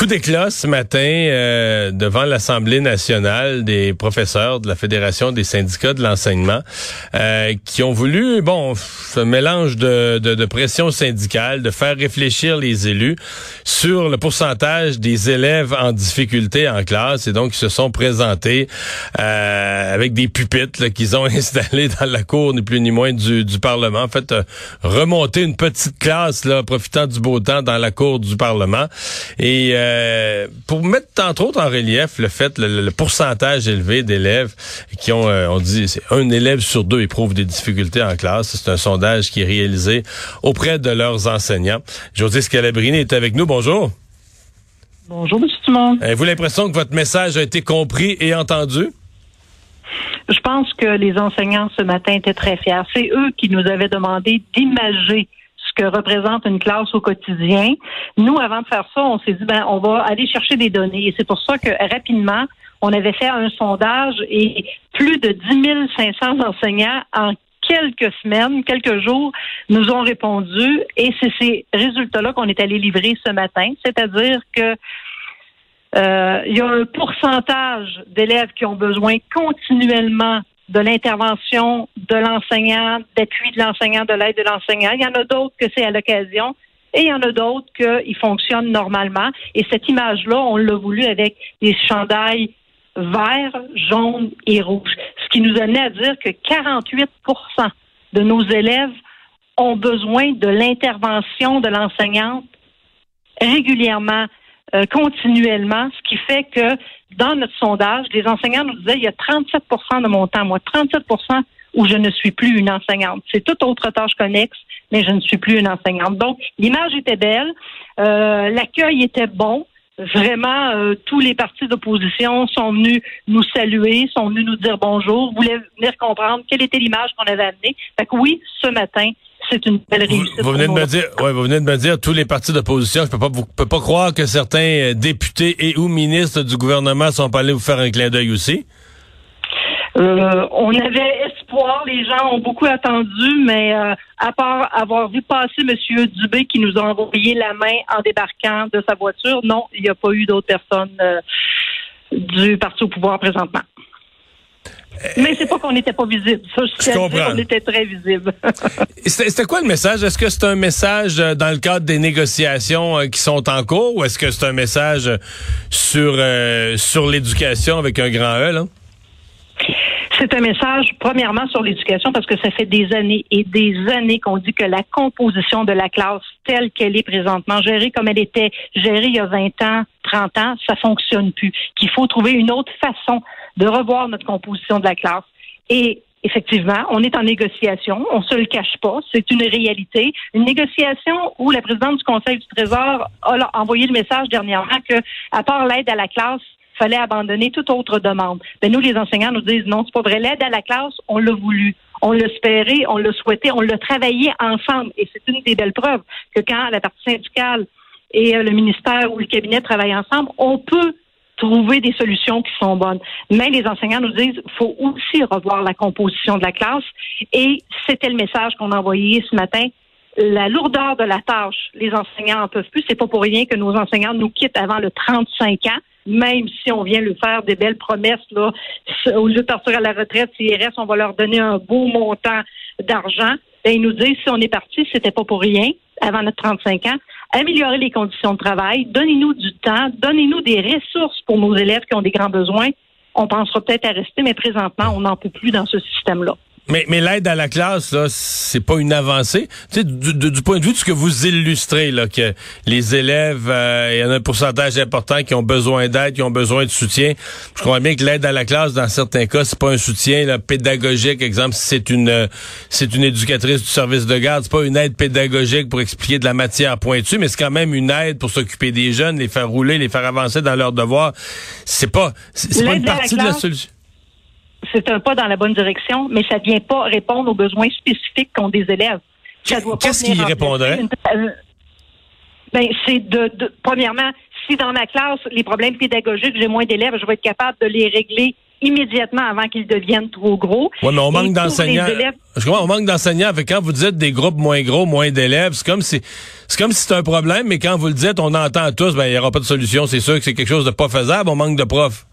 Coup d'éclat ce matin euh, devant l'Assemblée nationale des professeurs de la Fédération des syndicats de l'enseignement euh, qui ont voulu, bon, ce mélange de, de, de, pression syndicale, de faire réfléchir les élus sur le pourcentage des élèves en difficulté en classe et donc ils se sont présentés euh, avec des pupitres qu'ils ont installés dans la cour, ni plus ni moins du, du Parlement. En fait, remonter une petite classe là, profitant du beau temps dans la cour du Parlement et euh, pour mettre entre autres en relief le fait le, pourcentage élevé d'élèves qui ont, euh, on dit, c'est un élève sur deux éprouve des difficultés en classe. C'est un sondage qui est réalisé auprès de leurs enseignants. José Scalabrini est avec nous. Bonjour. Bonjour, M. Dumont. Avez-vous l'impression que votre message a été compris et entendu? Je pense que les enseignants ce matin étaient très fiers. C'est eux qui nous avaient demandé d'imager représente une classe au quotidien. Nous, avant de faire ça, on s'est dit, ben, on va aller chercher des données. Et c'est pour ça que rapidement, on avait fait un sondage et plus de 10 500 enseignants en quelques semaines, quelques jours, nous ont répondu et c'est ces résultats-là qu'on est allé livrer ce matin. C'est-à-dire que euh, il y a un pourcentage d'élèves qui ont besoin continuellement de l'intervention de l'enseignant, d'appui de l'enseignant, de l'aide de l'enseignant. Il y en a d'autres que c'est à l'occasion et il y en a d'autres qu'ils fonctionnent normalement. Et cette image-là, on l'a voulu avec des chandails verts, jaunes et rouges. Ce qui nous amenait à dire que 48% de nos élèves ont besoin de l'intervention de l'enseignante régulièrement, euh, continuellement, ce qui fait que dans notre sondage, les enseignants nous disaient il y a 37% de mon temps, moi, 37% où je ne suis plus une enseignante. C'est toute autre tâche connexe, mais je ne suis plus une enseignante. Donc, l'image était belle, euh, l'accueil était bon. Vraiment, euh, tous les partis d'opposition sont venus nous saluer, sont venus nous dire bonjour, voulaient venir comprendre quelle était l'image qu'on avait amenée. Fait que oui, ce matin, c'est une belle réussite. Vous, venez de me dire, ouais, vous venez de me dire tous les partis d'opposition. Je peux pas, vous peux pas croire que certains euh, députés et ou ministres du gouvernement sont pas allés vous faire un clin d'œil aussi. Euh, on avait espoir, les gens ont beaucoup attendu, mais euh, à part avoir vu passer M. Dubé qui nous a envoyé la main en débarquant de sa voiture, non, il n'y a pas eu d'autres personnes du parti au pouvoir présentement. Mais c'est pas qu'on n'était pas visible. Ça, je, comprends. On était très visible. C'était quoi le message? Est-ce que c'est un message euh, dans le cadre des négociations euh, qui sont en cours ou est-ce que c'est un message sur, euh, sur l'éducation avec un grand E, là? C'est un message, premièrement, sur l'éducation, parce que ça fait des années et des années qu'on dit que la composition de la classe telle qu'elle est présentement, gérée comme elle était gérée il y a 20 ans, 30 ans, ça fonctionne plus. Qu'il faut trouver une autre façon de revoir notre composition de la classe. Et effectivement, on est en négociation, on se le cache pas, c'est une réalité. Une négociation où la présidente du Conseil du Trésor a envoyé le message dernièrement que, à part l'aide à la classe, fallait abandonner toute autre demande. Mais nous, les enseignants nous disent non, c'est pas vrai. L'aide à la classe, on l'a voulu. On l'a espéré, on l'a souhaité, on l'a travaillé ensemble. Et c'est une des belles preuves que quand la partie syndicale et euh, le ministère ou le cabinet travaillent ensemble, on peut trouver des solutions qui sont bonnes. Mais les enseignants nous disent faut aussi revoir la composition de la classe. Et c'était le message qu'on a envoyé ce matin. La lourdeur de la tâche, les enseignants en peuvent plus. C'est pas pour rien que nos enseignants nous quittent avant le 35 ans même si on vient lui faire des belles promesses, là, au lieu de partir à la retraite, s'il reste, on va leur donner un beau montant d'argent. Ben, ils nous disent, si on est parti, c'était pas pour rien, avant notre 35 ans, améliorer les conditions de travail, donnez-nous du temps, donnez-nous des ressources pour nos élèves qui ont des grands besoins. On pensera peut-être à rester, mais présentement, on n'en peut plus dans ce système-là. Mais, mais l'aide à la classe, là, c'est pas une avancée. Tu sais, du, point de vue de ce que vous illustrez, là, que les élèves, euh, il y en a un pourcentage important qui ont besoin d'aide, qui ont besoin de soutien. Je crois bien que l'aide à la classe, dans certains cas, c'est pas un soutien là, pédagogique. Exemple, si c'est une c'est une éducatrice du service de garde, c'est pas une aide pédagogique pour expliquer de la matière pointue, mais c'est quand même une aide pour s'occuper des jeunes, les faire rouler, les faire avancer dans leurs devoirs. C'est pas c'est pas une partie de la solution c'est un pas dans la bonne direction, mais ça ne vient pas répondre aux besoins spécifiques qu'ont des élèves. Qu'est-ce qui répondrait? Ben, c'est de, de, premièrement, si dans ma classe, les problèmes pédagogiques, j'ai moins d'élèves, je vais être capable de les régler immédiatement avant qu'ils deviennent trop gros. Oui, mais on manque d'enseignants. Je crois on manque d'enseignants. Quand vous dites des groupes moins gros, moins d'élèves, c'est comme si c'est comme si c'était un problème, mais quand vous le dites, on entend tous, ben il n'y aura pas de solution. C'est sûr que c'est quelque chose de pas faisable. On manque de profs.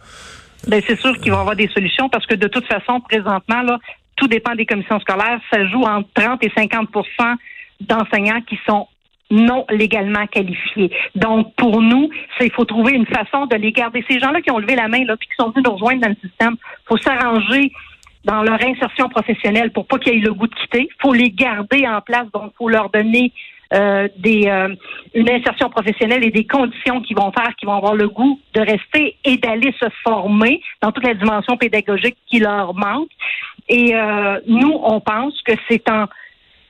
Ben c'est sûr qu'il va y avoir des solutions parce que de toute façon, présentement, là, tout dépend des commissions scolaires. Ça joue entre 30 et 50% d'enseignants qui sont non légalement qualifiés. Donc, pour nous, il faut trouver une façon de les garder. Ces gens-là qui ont levé la main, là, puis qui sont venus nous rejoindre dans le système, faut s'arranger dans leur insertion professionnelle pour pas qu'ils aient le goût de quitter. faut les garder en place, donc faut leur donner euh, des, euh, une insertion professionnelle et des conditions qui vont faire qu'ils vont avoir le goût de rester et d'aller se former dans toute la dimension pédagogique qui leur manque. Et euh, nous, on pense que c'est en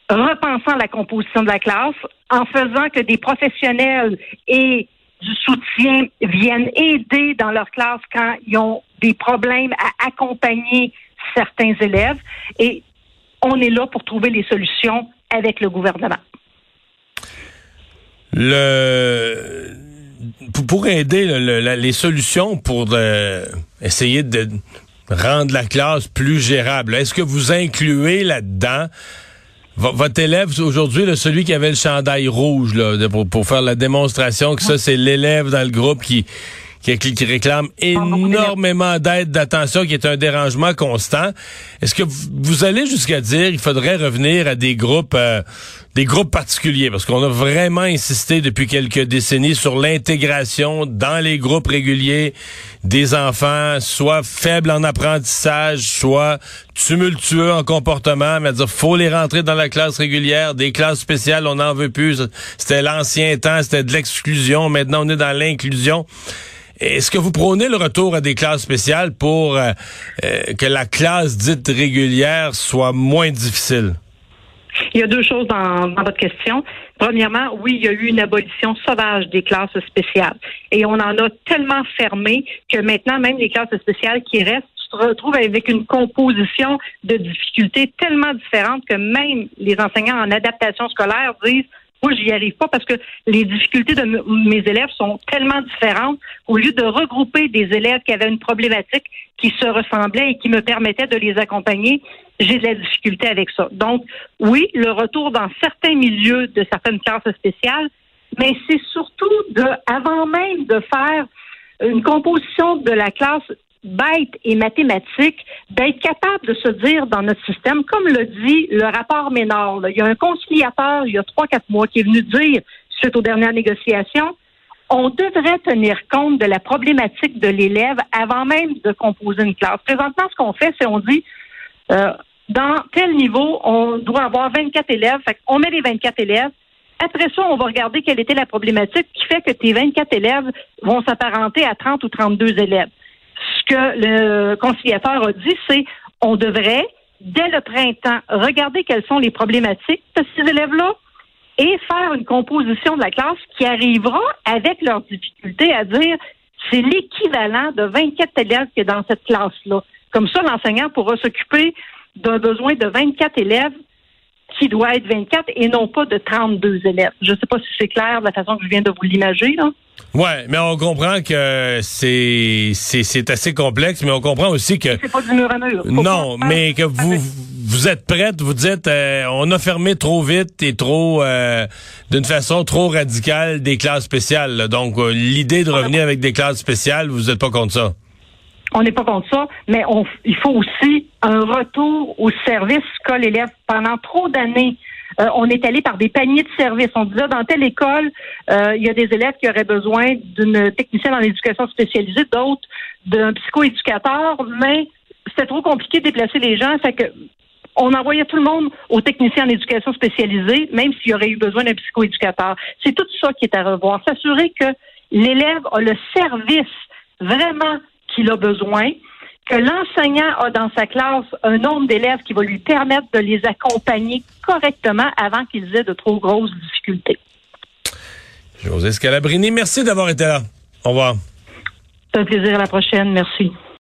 repensant la composition de la classe, en faisant que des professionnels et du soutien viennent aider dans leur classe quand ils ont des problèmes à accompagner certains élèves. Et on est là pour trouver les solutions avec le gouvernement. Le pour aider les solutions pour euh, essayer de rendre la classe plus gérable, est-ce que vous incluez là-dedans votre élève aujourd'hui, celui qui avait le chandail rouge, là, pour, pour faire la démonstration que ça, c'est l'élève dans le groupe qui, qui, qui réclame énormément d'aide, d'attention, qui est un dérangement constant. Est-ce que vous, allez jusqu'à dire qu'il faudrait revenir à des groupes, euh, des groupes particuliers, parce qu'on a vraiment insisté depuis quelques décennies sur l'intégration dans les groupes réguliers des enfants, soit faibles en apprentissage, soit tumultueux en comportement, mais à dire faut les rentrer dans la classe régulière, des classes spéciales, on n'en veut plus. C'était l'ancien temps, c'était de l'exclusion, maintenant on est dans l'inclusion. Est-ce que vous prônez le retour à des classes spéciales pour euh, euh, que la classe dite régulière soit moins difficile? Il y a deux choses dans, votre question. Premièrement, oui, il y a eu une abolition sauvage des classes spéciales. Et on en a tellement fermé que maintenant, même les classes spéciales qui restent, tu te retrouves avec une composition de difficultés tellement différentes que même les enseignants en adaptation scolaire disent moi, j'y arrive pas parce que les difficultés de mes élèves sont tellement différentes. Au lieu de regrouper des élèves qui avaient une problématique qui se ressemblait et qui me permettait de les accompagner, j'ai de la difficulté avec ça. Donc, oui, le retour dans certains milieux de certaines classes spéciales, mais c'est surtout de, avant même de faire une composition de la classe bête et mathématique, d'être capable de se dire dans notre système, comme le dit le rapport Ménard, il y a un conciliateur il y a trois, quatre mois qui est venu dire, suite aux dernières négociations, on devrait tenir compte de la problématique de l'élève avant même de composer une classe. Présentement, ce qu'on fait, c'est on dit, euh, dans tel niveau, on doit avoir 24 élèves. On met les 24 élèves. Après ça, on va regarder quelle était la problématique qui fait que tes 24 élèves vont s'apparenter à 30 ou 32 élèves que le conciliateur a dit, c'est on devrait, dès le printemps, regarder quelles sont les problématiques de ces élèves-là et faire une composition de la classe qui arrivera avec leurs difficultés à dire c'est l'équivalent de 24 élèves qui est dans cette classe-là. Comme ça, l'enseignant pourra s'occuper d'un besoin de 24 élèves qui doit être 24 et non pas de 32 élèves. Je ne sais pas si c'est clair de la façon que je viens de vous l'imager. Là. Ouais, mais on comprend que c'est c'est assez complexe, mais on comprend aussi que c'est pas du mur à mur. non, mais que vous vous êtes prête, vous dites euh, on a fermé trop vite et trop euh, d'une façon trop radicale des classes spéciales. Donc euh, l'idée de revenir avec des classes spéciales, vous n'êtes pas contre ça? On n'est pas contre ça, mais on, il faut aussi un retour au service qu'a l'élève pendant trop d'années euh, on est allé par des paniers de services. On disait dans telle école, euh, il y a des élèves qui auraient besoin d'une technicienne en éducation spécialisée, d'autres d'un psychoéducateur, mais c'était trop compliqué de déplacer les gens. Fait que on envoyait tout le monde aux techniciens en éducation spécialisée, même s'il y aurait eu besoin d'un psychoéducateur. C'est tout ça qui est à revoir. S'assurer que l'élève a le service vraiment qu'il a besoin que l'enseignant a dans sa classe un nombre d'élèves qui va lui permettre de les accompagner correctement avant qu'ils aient de trop grosses difficultés. José Scalabrini, merci d'avoir été là. Au revoir. C'est un plaisir à la prochaine. Merci.